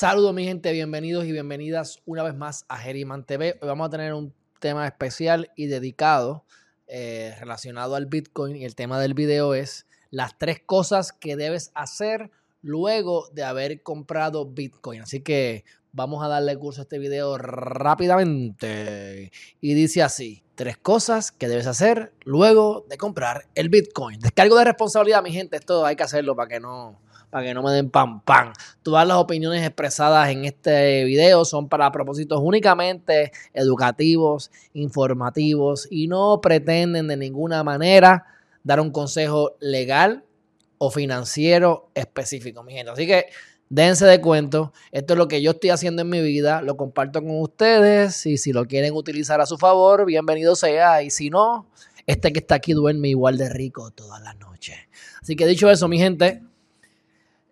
Saludos mi gente, bienvenidos y bienvenidas una vez más a Geriman TV. Hoy vamos a tener un tema especial y dedicado eh, relacionado al Bitcoin y el tema del video es las tres cosas que debes hacer luego de haber comprado Bitcoin. Así que vamos a darle curso a este video rápidamente. Y dice así, tres cosas que debes hacer luego de comprar el Bitcoin. Descargo de responsabilidad, mi gente, esto hay que hacerlo para que no para que no me den pam pam. Todas las opiniones expresadas en este video son para propósitos únicamente educativos, informativos y no pretenden de ninguna manera dar un consejo legal o financiero específico, mi gente. Así que dense de cuento, esto es lo que yo estoy haciendo en mi vida, lo comparto con ustedes y si lo quieren utilizar a su favor, bienvenido sea y si no, este que está aquí duerme igual de rico todas las noches. Así que dicho eso, mi gente,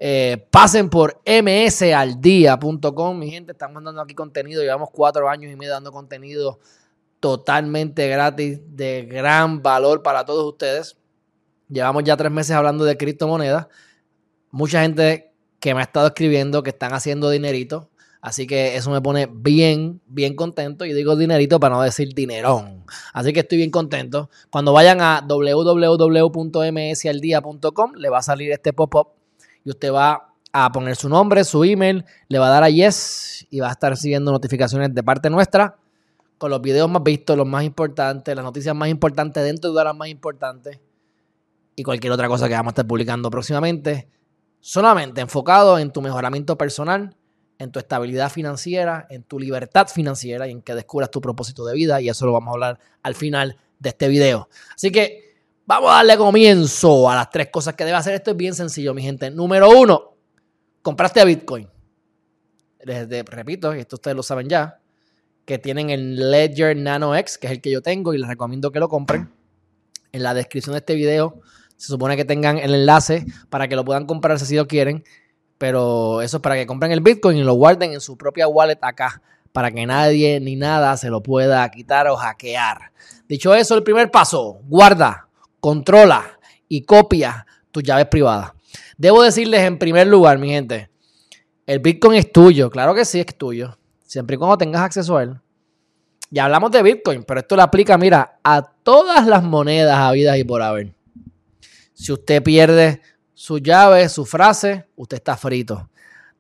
eh, pasen por msaldía.com, mi gente, estamos dando aquí contenido, llevamos cuatro años y medio dando contenido totalmente gratis, de gran valor para todos ustedes. Llevamos ya tres meses hablando de criptomonedas. Mucha gente que me ha estado escribiendo que están haciendo dinerito. Así que eso me pone bien, bien contento. Y digo dinerito para no decir dinerón. Así que estoy bien contento. Cuando vayan a www.msaldia.com le va a salir este pop-up y usted va a poner su nombre, su email, le va a dar a yes y va a estar recibiendo notificaciones de parte nuestra con los videos más vistos, los más importantes, las noticias más importantes dentro de las más importantes y cualquier otra cosa que vamos a estar publicando próximamente. Solamente enfocado en tu mejoramiento personal, en tu estabilidad financiera, en tu libertad financiera y en que descubras tu propósito de vida. Y eso lo vamos a hablar al final de este video. Así que Vamos a darle comienzo a las tres cosas que debe hacer. Esto es bien sencillo, mi gente. Número uno, compraste a Bitcoin. Repito, y esto ustedes lo saben ya, que tienen el Ledger Nano X, que es el que yo tengo y les recomiendo que lo compren. En la descripción de este video se supone que tengan el enlace para que lo puedan comprar si lo quieren. Pero eso es para que compren el Bitcoin y lo guarden en su propia wallet acá, para que nadie ni nada se lo pueda quitar o hackear. Dicho eso, el primer paso, guarda controla y copia tus llaves privadas. Debo decirles en primer lugar, mi gente, el Bitcoin es tuyo, claro que sí es tuyo, siempre y cuando tengas acceso a él. Ya hablamos de Bitcoin, pero esto lo aplica, mira, a todas las monedas habidas y por haber. Si usted pierde su llave, su frase, usted está frito.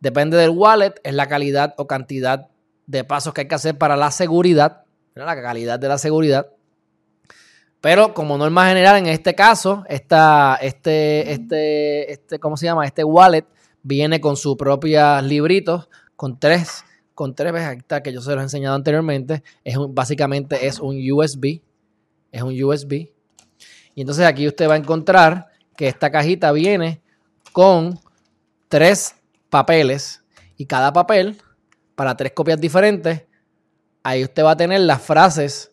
Depende del wallet, es la calidad o cantidad de pasos que hay que hacer para la seguridad, la calidad de la seguridad. Pero como norma general, en este caso, esta, este, este, este, ¿cómo se llama? Este wallet viene con sus propios libritos, con tres, con tres veces que yo se los he enseñado anteriormente. Es básicamente es un USB. Es un USB. Y entonces aquí usted va a encontrar que esta cajita viene con tres papeles. Y cada papel, para tres copias diferentes, ahí usted va a tener las frases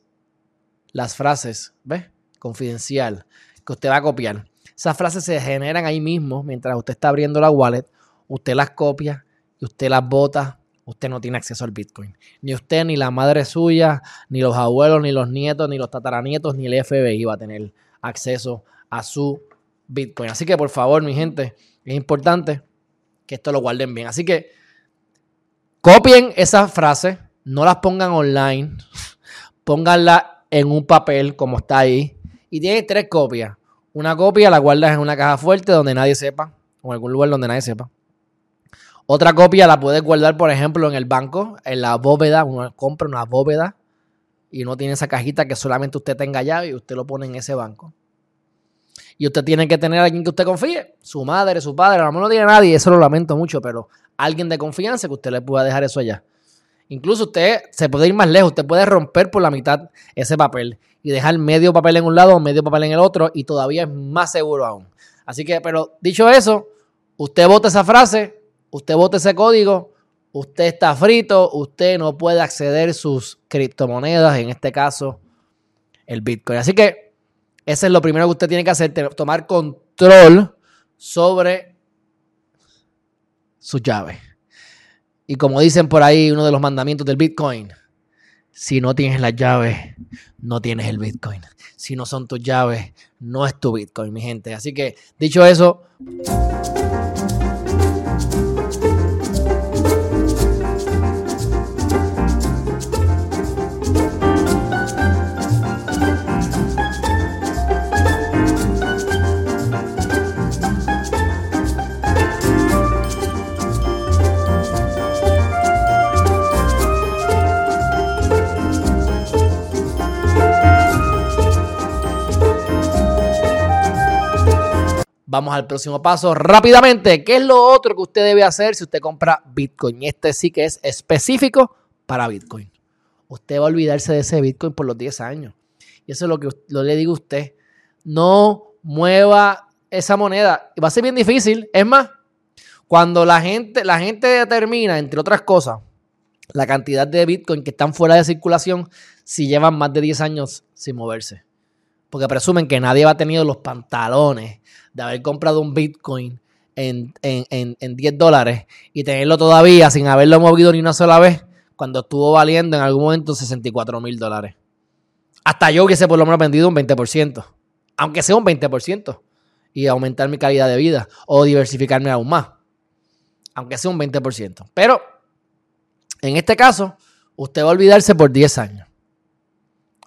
las frases, ¿ves? Confidencial, que usted va a copiar. Esas frases se generan ahí mismo mientras usted está abriendo la wallet. Usted las copia y usted las bota. Usted no tiene acceso al Bitcoin. Ni usted, ni la madre suya, ni los abuelos, ni los nietos, ni los tataranietos, ni el FBI va a tener acceso a su Bitcoin. Así que por favor, mi gente, es importante que esto lo guarden bien. Así que copien esas frases, no las pongan online, pónganlas en un papel como está ahí. Y tiene tres copias. Una copia la guardas en una caja fuerte donde nadie sepa, o en algún lugar donde nadie sepa. Otra copia la puedes guardar, por ejemplo, en el banco, en la bóveda. Uno compra una bóveda y no tiene esa cajita que solamente usted tenga llave y usted lo pone en ese banco. Y usted tiene que tener a alguien que usted confíe, su madre, su padre, a lo mejor no tiene nadie, eso lo lamento mucho, pero alguien de confianza que usted le pueda dejar eso allá. Incluso usted se puede ir más lejos, usted puede romper por la mitad ese papel y dejar medio papel en un lado, medio papel en el otro y todavía es más seguro aún. Así que, pero dicho eso, usted vota esa frase, usted vota ese código, usted está frito, usted no puede acceder sus criptomonedas, en este caso el Bitcoin. Así que eso es lo primero que usted tiene que hacer, tomar control sobre su llave. Y como dicen por ahí, uno de los mandamientos del Bitcoin, si no tienes las llaves, no tienes el Bitcoin. Si no son tus llaves, no es tu Bitcoin, mi gente. Así que, dicho eso... Vamos al próximo paso rápidamente. ¿Qué es lo otro que usted debe hacer si usted compra Bitcoin? Este sí que es específico para Bitcoin. Usted va a olvidarse de ese Bitcoin por los 10 años. Y eso es lo que lo le digo a usted. No mueva esa moneda. Va a ser bien difícil. Es más, cuando la gente, la gente determina, entre otras cosas, la cantidad de Bitcoin que están fuera de circulación si llevan más de 10 años sin moverse. Porque presumen que nadie va a tener los pantalones de haber comprado un Bitcoin en, en 10 dólares y tenerlo todavía sin haberlo movido ni una sola vez cuando estuvo valiendo en algún momento 64 mil dólares. Hasta yo hubiese por lo menos vendido un 20%, aunque sea un 20%, y aumentar mi calidad de vida o diversificarme aún más, aunque sea un 20%. Pero en este caso, usted va a olvidarse por 10 años.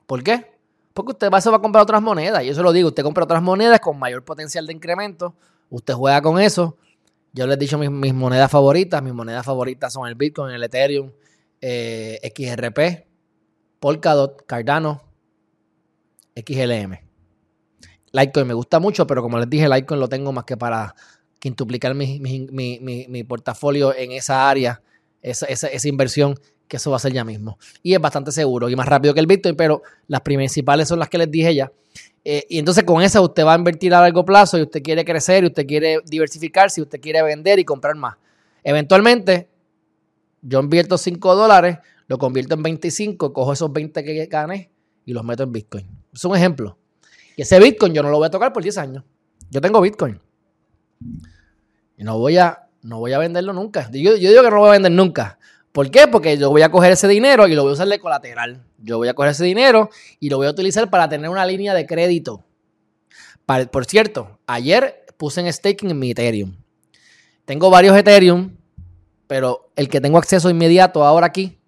¿Por qué? Porque usted va, se va a comprar otras monedas. Y eso lo digo, usted compra otras monedas con mayor potencial de incremento. Usted juega con eso. Yo les he dicho mis, monedas favoritas. Mis monedas favoritas son el Bitcoin, el Ethereum, eh, XRP, Polkadot, Cardano, XLM. Litecoin me gusta mucho, pero como les dije, Litecoin lo tengo más que para quintuplicar mi, mi, portafolio en esa área, esa, esa, inversión, que eso va a ser ya mismo. Y es bastante seguro y más rápido que el Bitcoin, pero las principales son las que les dije ya. Eh, y entonces con esa usted va a invertir a largo plazo y usted quiere crecer y usted quiere diversificarse y usted quiere vender y comprar más. Eventualmente, yo invierto 5 dólares, lo convierto en 25, cojo esos 20 que gané y los meto en Bitcoin. Es un ejemplo. Y ese Bitcoin yo no lo voy a tocar por 10 años. Yo tengo Bitcoin. Y no voy a, no voy a venderlo nunca. Yo, yo digo que no lo voy a vender nunca. ¿Por qué? Porque yo voy a coger ese dinero y lo voy a usar de colateral. Yo voy a coger ese dinero y lo voy a utilizar para tener una línea de crédito. por cierto, ayer puse en staking en mi Ethereum. Tengo varios Ethereum pero el que tengo acceso inmediato ahora aquí,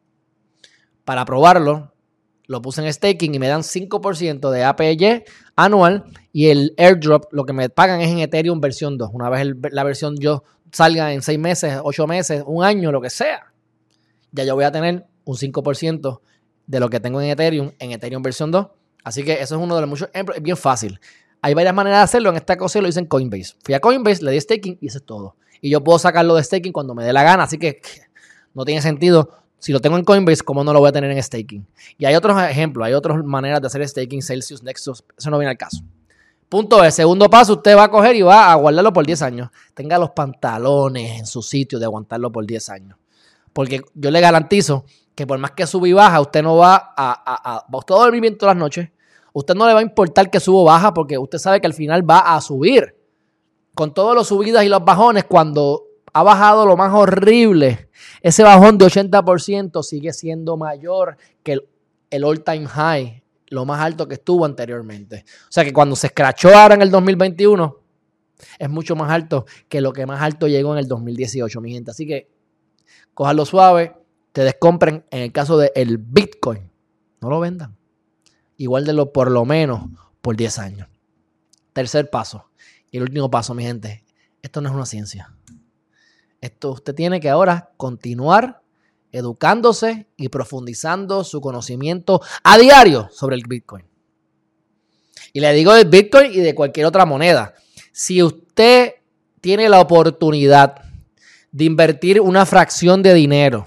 para probarlo, lo puse en staking y me dan 5% de APY anual y el airdrop lo que me pagan es en Ethereum versión 2. Una vez la versión yo salga en 6 meses, 8 meses, un año, lo que sea, ya yo voy a tener un 5% de lo que tengo en Ethereum en Ethereum versión 2. Así que eso es uno de los muchos ejemplos. Es bien fácil. Hay varias maneras de hacerlo. En esta cosa lo hice en Coinbase. Fui a Coinbase, le di staking y eso es todo y yo puedo sacarlo de staking cuando me dé la gana. Así que no tiene sentido. Si lo tengo en Coinbase, ¿cómo no lo voy a tener en staking? Y hay otros ejemplos, hay otras maneras de hacer staking, Celsius, Nexus, eso no viene al caso. Punto B, segundo paso, usted va a coger y va a guardarlo por 10 años. Tenga los pantalones en su sitio de aguantarlo por 10 años. Porque yo le garantizo que por más que suba y baja, usted no va a, a, a, usted a dormir bien todas las noches. Usted no le va a importar que suba o baja porque usted sabe que al final va a subir con todos los subidas y los bajones, cuando ha bajado lo más horrible, ese bajón de 80% sigue siendo mayor que el, el all-time high, lo más alto que estuvo anteriormente. O sea que cuando se escrachó ahora en el 2021, es mucho más alto que lo que más alto llegó en el 2018, mi gente. Así que cojanlo suave, te descompren en el caso del Bitcoin. No lo vendan. Igual de lo por lo menos por 10 años. Tercer paso. Y el último paso, mi gente, esto no es una ciencia. Esto usted tiene que ahora continuar educándose y profundizando su conocimiento a diario sobre el Bitcoin. Y le digo del Bitcoin y de cualquier otra moneda. Si usted tiene la oportunidad de invertir una fracción de dinero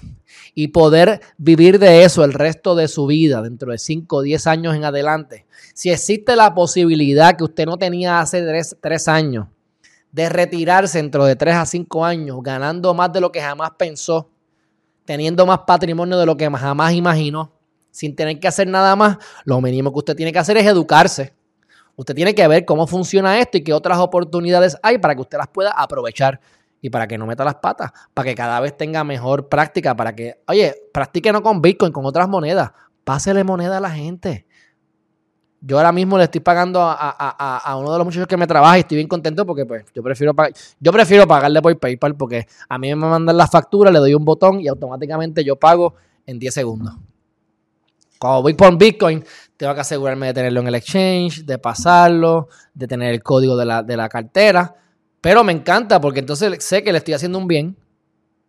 y poder vivir de eso el resto de su vida, dentro de 5 o 10 años en adelante, si existe la posibilidad que usted no tenía hace 3, años de retirarse dentro de 3 a 5 años, ganando más de lo que jamás pensó, teniendo más patrimonio de lo que jamás imaginó, sin tener que hacer nada más, lo mínimo que usted tiene que hacer es educarse. Usted tiene que ver cómo funciona esto y qué otras oportunidades hay para que usted las pueda aprovechar y para que no meta las patas, para que cada vez tenga mejor práctica, para que, oye, practique no con Bitcoin, con otras monedas, pásele moneda a la gente. Yo ahora mismo le estoy pagando a, uno de los muchachos que me trabaja y estoy bien contento porque pues yo prefiero, yo prefiero pagarle por PayPal porque a mí me mandan la factura, le doy un botón y automáticamente yo pago en 10 segundos. Cuando voy por Bitcoin, tengo que asegurarme de tenerlo en el exchange, de pasarlo, de tener el código de la, de la cartera. Pero me encanta porque entonces sé que le estoy haciendo un bien,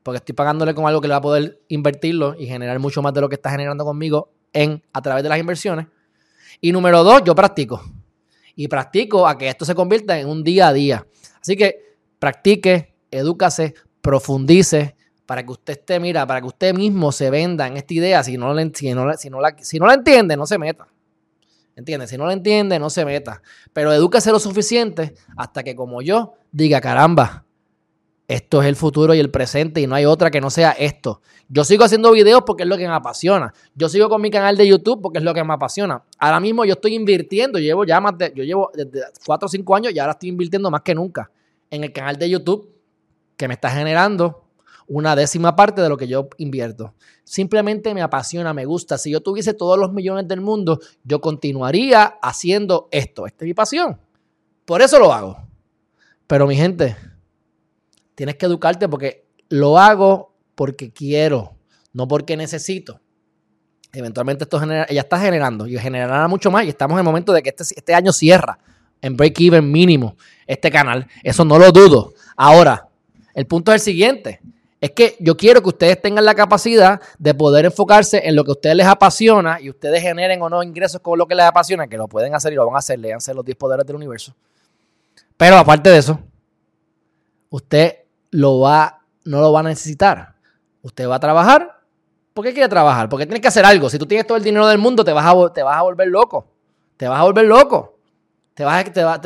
porque estoy pagándole con algo que le va a poder invertirlo y generar mucho más de lo que está generando conmigo en, a través de las inversiones. Y número dos, yo practico. Y practico a que esto se convierta en un día a día. Así que practique, edúcase, profundice para que usted esté, mira, para que usted mismo se venda en esta idea. Si no, la, si no, si no, la, entiende, no se meta. ¿Entiendes? Si no la entiende, no se meta. Pero edúcase lo suficiente hasta que como yo diga, caramba, esto es el futuro y el presente y no hay otra que no sea esto. Yo sigo haciendo videos porque es lo que me apasiona. Yo sigo con mi canal de YouTube porque es lo que me apasiona. Ahora mismo yo estoy invirtiendo, llevo ya más de, yo llevo desde 4 o 5 años y ahora estoy invirtiendo más que nunca en el canal de YouTube que me está generando una décima parte de lo que yo invierto. Simplemente me apasiona, me gusta. Si yo tuviese todos los millones del mundo, yo continuaría haciendo esto. Esta es mi pasión. Por eso lo hago. Pero mi gente, tienes que educarte porque lo hago porque quiero, no porque necesito. Eventualmente esto genera, ya está generando y generará mucho más y estamos en el momento de que este, este año cierra en break-even mínimo este canal. Eso no lo dudo. Ahora, el punto es el siguiente. Es que yo quiero que ustedes tengan la capacidad de poder enfocarse en lo que a ustedes les apasiona y ustedes generen o no ingresos con lo que les apasiona, que lo pueden hacer y lo van a hacer, léanse los 10 poderes del universo. Pero aparte de eso, usted lo va, no lo va a necesitar. Usted va a trabajar. ¿Por qué quiere trabajar? Porque tiene que hacer algo. Si tú tienes todo el dinero del mundo, te vas a, te vas a volver loco. Te vas a volver loco. Te vas a, te, va,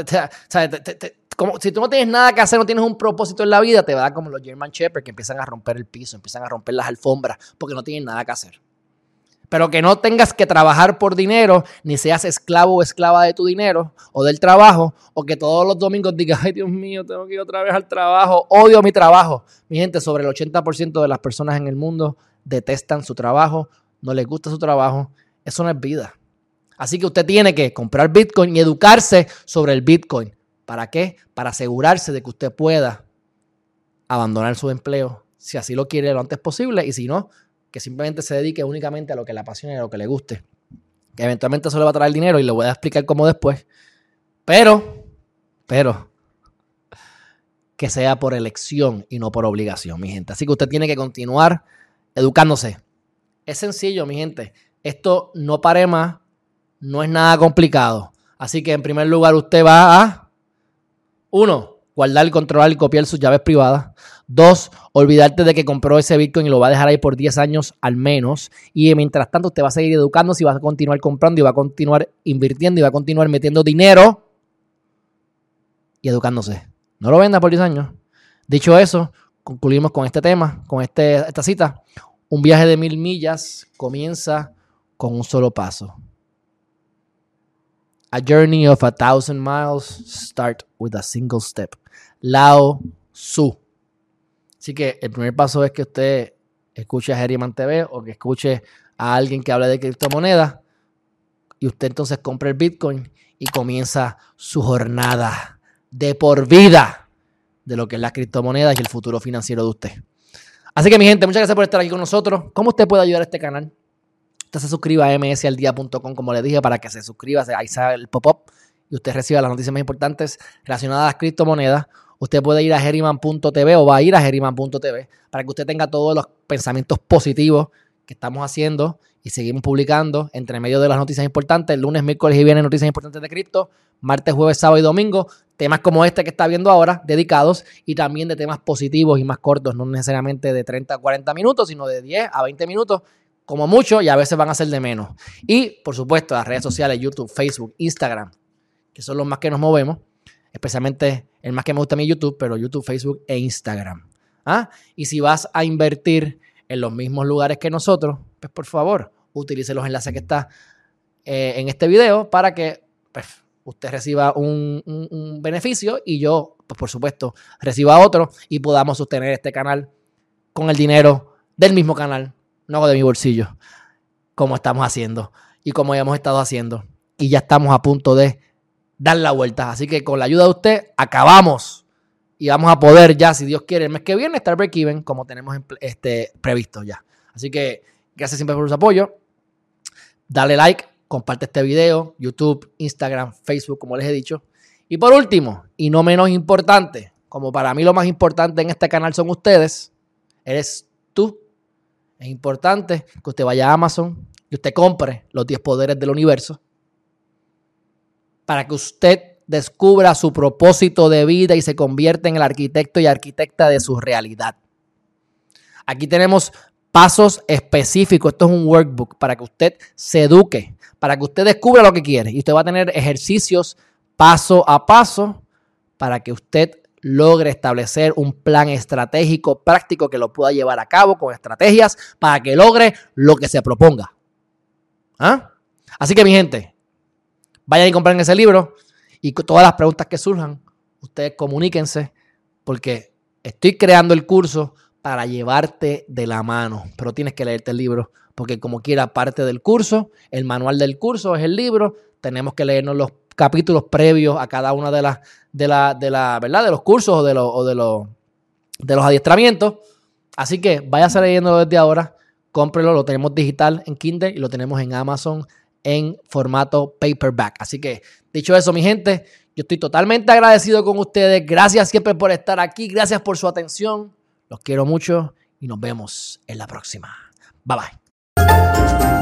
como, si tú no tienes nada que hacer, no tienes un propósito en la vida, te va a dar como los German Shepard que empiezan a romper el piso, empiezan a romper las alfombras, porque no tienen nada que hacer. Pero que no tengas que trabajar por dinero, ni seas esclavo o esclava de tu dinero o del trabajo, o que todos los domingos digas, ay Dios mío, tengo que ir otra vez al trabajo, odio mi trabajo. Mi gente, sobre el 80% de las personas en el mundo detestan su trabajo, no les gusta su trabajo. Eso no es vida. Así que usted tiene que comprar Bitcoin y educarse sobre el Bitcoin. ¿Para qué? Para asegurarse de que usted pueda abandonar su empleo, si así lo quiere lo antes posible, y si no, que simplemente se dedique únicamente a lo que le apasione y a lo que le guste. Que eventualmente eso le va a traer dinero y le voy a explicar cómo después. Pero, pero, que sea por elección y no por obligación, mi gente. Así que usted tiene que continuar educándose. Es sencillo, mi gente. Esto no pare más, no es nada complicado. Así que en primer lugar usted va a, uno, guardar, controlar y copiar sus llaves privadas. Dos, olvidarte de que compró ese Bitcoin y lo va a dejar ahí por 10 años al menos. Y mientras tanto, usted va a seguir educándose y va a continuar comprando y va a continuar invirtiendo y va a continuar metiendo dinero y educándose. No lo venda por 10 años. Dicho eso, concluimos con este tema, con este, esta cita. Un viaje de mil millas comienza con un solo paso. A journey of a thousand miles start with a single step. Lao Su. Así que el primer paso es que usted escuche a Herriman TV o que escuche a alguien que hable de criptomonedas y usted entonces compra el Bitcoin y comienza su jornada de por vida de lo que es la criptomoneda y el futuro financiero de usted. Así que mi gente, muchas gracias por estar aquí con nosotros. ¿Cómo usted puede ayudar a este canal? Usted se suscriba a msaldia.com, como le dije, para que se suscriba, ahí sale el pop-up y usted reciba las noticias más importantes relacionadas a las criptomonedas. Usted puede ir a geriman.tv o va a ir a geriman.tv para que usted tenga todos los pensamientos positivos que estamos haciendo y seguimos publicando entre medio de las noticias importantes. Lunes, miércoles y viernes noticias importantes de cripto. Martes, jueves, sábado y domingo. Temas como este que está viendo ahora, dedicados, y también de temas positivos y más cortos, no necesariamente de 30 a 40 minutos, sino de 10 a 20 minutos, como mucho, y a veces van a ser de menos. Y, por supuesto, las redes sociales, YouTube, Facebook, Instagram, que son los más que nos movemos, especialmente el más que me gusta a mí YouTube, pero YouTube, Facebook e Instagram. ¿Ah? Y si vas a invertir en los mismos lugares que nosotros, pues por favor, utilice los enlaces que están eh, en este video para que pues, usted reciba un, un, beneficio y yo, pues por supuesto, reciba otro y podamos sostener este canal con el dinero del mismo canal no hago de mi bolsillo, como estamos haciendo y como hemos estado haciendo. Y ya estamos a punto de dar la vuelta. Así que con la ayuda de usted, acabamos. Y vamos a poder ya, si Dios quiere, el mes que viene estar break-even como tenemos este, previsto ya. Así que gracias siempre por su apoyo. Dale like, comparte este video, YouTube, Instagram, Facebook, como les he dicho. Y por último, y no menos importante, como para mí lo más importante en este canal son ustedes, eres tú es importante que usted vaya a Amazon y usted compre los 10 poderes del universo para que usted descubra su propósito de vida y se convierta en el arquitecto y arquitecta de su realidad. Aquí tenemos pasos específicos. Esto es un workbook para que usted se eduque, para que usted descubra lo que quiere. Y usted va a tener ejercicios paso a paso para que usted logre establecer un plan estratégico práctico que lo pueda llevar a cabo con estrategias para que logre lo que se proponga. ¿Ah? Así que mi gente, vayan y compren ese libro y todas las preguntas que surjan, ustedes comuníquense porque estoy creando el curso para llevarte de la mano, pero tienes que leerte el libro porque como quiera parte del curso, el manual del curso es el libro, tenemos que leernos los capítulos previos a cada una de las de la, de la verdad de los cursos o de los o de los de los adiestramientos. Así que váyase leyéndolo desde ahora, cómprelo, lo tenemos digital en Kindle y lo tenemos en Amazon en formato paperback. Así que, dicho eso, mi gente, yo estoy totalmente agradecido con ustedes. Gracias siempre por estar aquí. Gracias por su atención. Los quiero mucho y nos vemos en la próxima. Bye bye.